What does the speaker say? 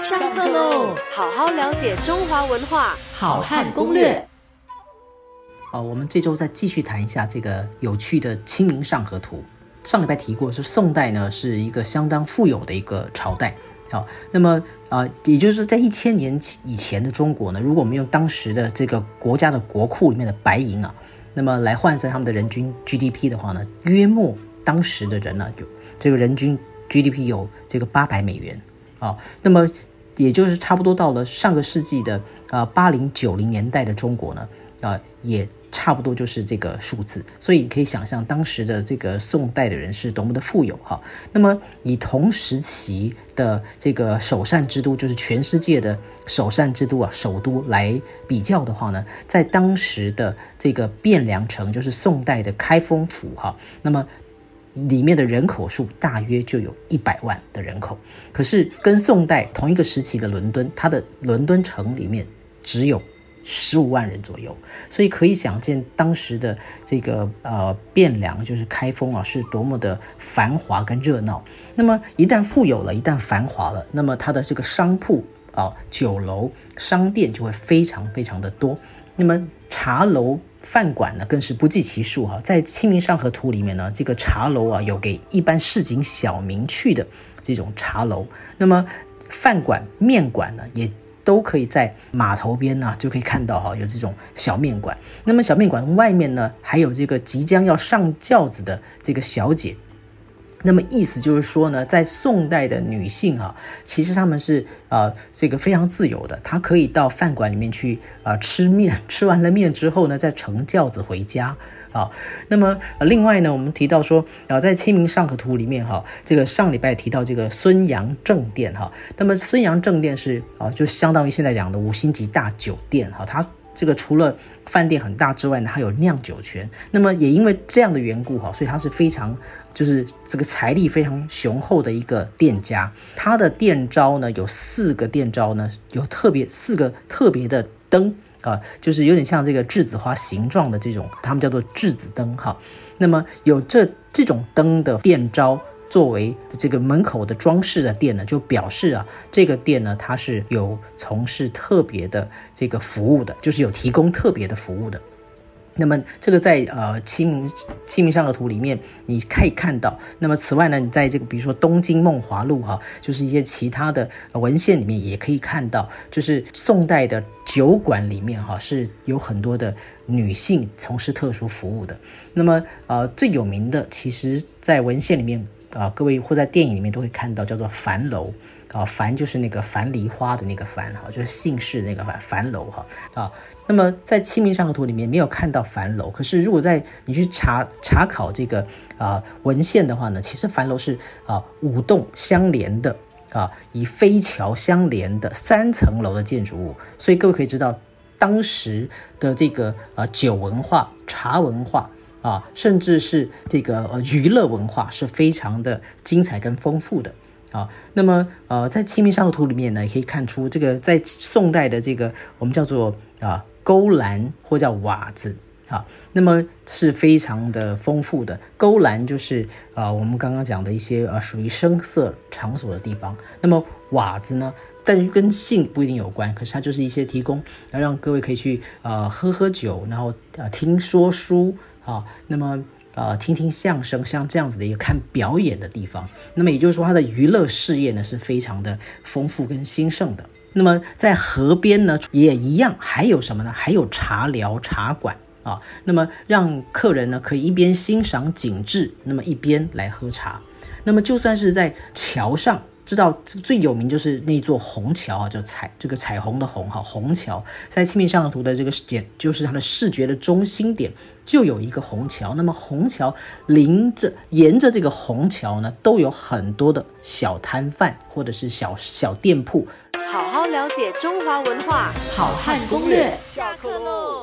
上课喽！好好了解中华文化，好汉攻略。好，我们这周再继续谈一下这个有趣的《清明上河图》。上礼拜提过，是宋代呢是一个相当富有的一个朝代。好，那么啊，也就是在一千年以前的中国呢，如果我们用当时的这个国家的国库里面的白银啊，那么来换算他们的人均 GDP 的话呢，约莫当时的人呢，有这个人均 GDP 有这个八百美元啊，那么。也就是差不多到了上个世纪的啊八零九零年代的中国呢，啊也差不多就是这个数字，所以你可以想象当时的这个宋代的人是多么的富有哈。那么以同时期的这个首善之都，就是全世界的首善之都啊，首都来比较的话呢，在当时的这个汴梁城，就是宋代的开封府哈，那么。里面的人口数大约就有一百万的人口，可是跟宋代同一个时期的伦敦，它的伦敦城里面只有十五万人左右，所以可以想见当时的这个呃汴梁就是开封啊，是多么的繁华跟热闹。那么一旦富有了，一旦繁华了，那么它的这个商铺啊、酒楼、商店就会非常非常的多。那么茶楼。饭馆呢更是不计其数哈，在《清明上河图》里面呢，这个茶楼啊有给一般市井小民去的这种茶楼，那么饭馆、面馆呢也都可以在码头边呢就可以看到哈，有这种小面馆。那么小面馆外面呢还有这个即将要上轿子的这个小姐。那么意思就是说呢，在宋代的女性啊，其实她们是啊这个非常自由的，她可以到饭馆里面去啊吃面，吃完了面之后呢，再乘轿子回家啊。那么另外呢，我们提到说啊，在《清明上河图》里面哈，这个上礼拜提到这个孙杨正殿哈，那么孙杨正殿是啊，就相当于现在讲的五星级大酒店哈，它这个除了饭店很大之外呢，还有酿酒泉。那么也因为这样的缘故哈，所以它是非常。就是这个财力非常雄厚的一个店家，他的店招呢有四个店招呢，有特别四个特别的灯啊，就是有点像这个栀子花形状的这种，他们叫做栀子灯哈。那么有这这种灯的店招作为这个门口的装饰的店呢，就表示啊，这个店呢它是有从事特别的这个服务的，就是有提供特别的服务的。那么这个在呃清明清明上河图里面你可以看到。那么此外呢，你在这个比如说东京梦华录哈，就是一些其他的文献里面也可以看到，就是宋代的酒馆里面哈是有很多的女性从事特殊服务的。那么呃最有名的，其实在文献里面啊，各位或在电影里面都会看到，叫做樊楼。啊，樊就是那个樊梨花的那个樊哈，就是姓氏那个樊樊楼哈啊。那么在《清明上河图》里面没有看到樊楼，可是如果在你去查查考这个啊文献的话呢，其实樊楼是啊五栋相连的啊，以飞桥相连的三层楼的建筑物。所以各位可以知道，当时的这个啊酒文化、茶文化啊，甚至是这个呃娱乐文化是非常的精彩跟丰富的。啊，那么呃，在《清明上河图》里面呢，也可以看出这个在宋代的这个我们叫做啊勾栏或叫瓦子啊，那么是非常的丰富的。勾栏就是啊我们刚刚讲的一些呃属于声色场所的地方。那么瓦子呢，但是跟性不一定有关，可是它就是一些提供让各位可以去呃喝喝酒，然后呃听说书啊，那么。呃，听听相声，像这样子的一个看表演的地方，那么也就是说，它的娱乐事业呢是非常的丰富跟兴盛的。那么在河边呢也一样，还有什么呢？还有茶寮、茶馆啊，那么让客人呢可以一边欣赏景致，那么一边来喝茶。那么就算是在桥上。知道最有名就是那座虹桥啊，就彩这个彩虹的虹哈，虹桥在《清明上河图》的这个点，就是它的视觉的中心点，就有一个虹桥。那么虹桥临着沿着这个虹桥呢，都有很多的小摊贩或者是小小店铺。好好了解中华文化，好汉攻略。下课喽。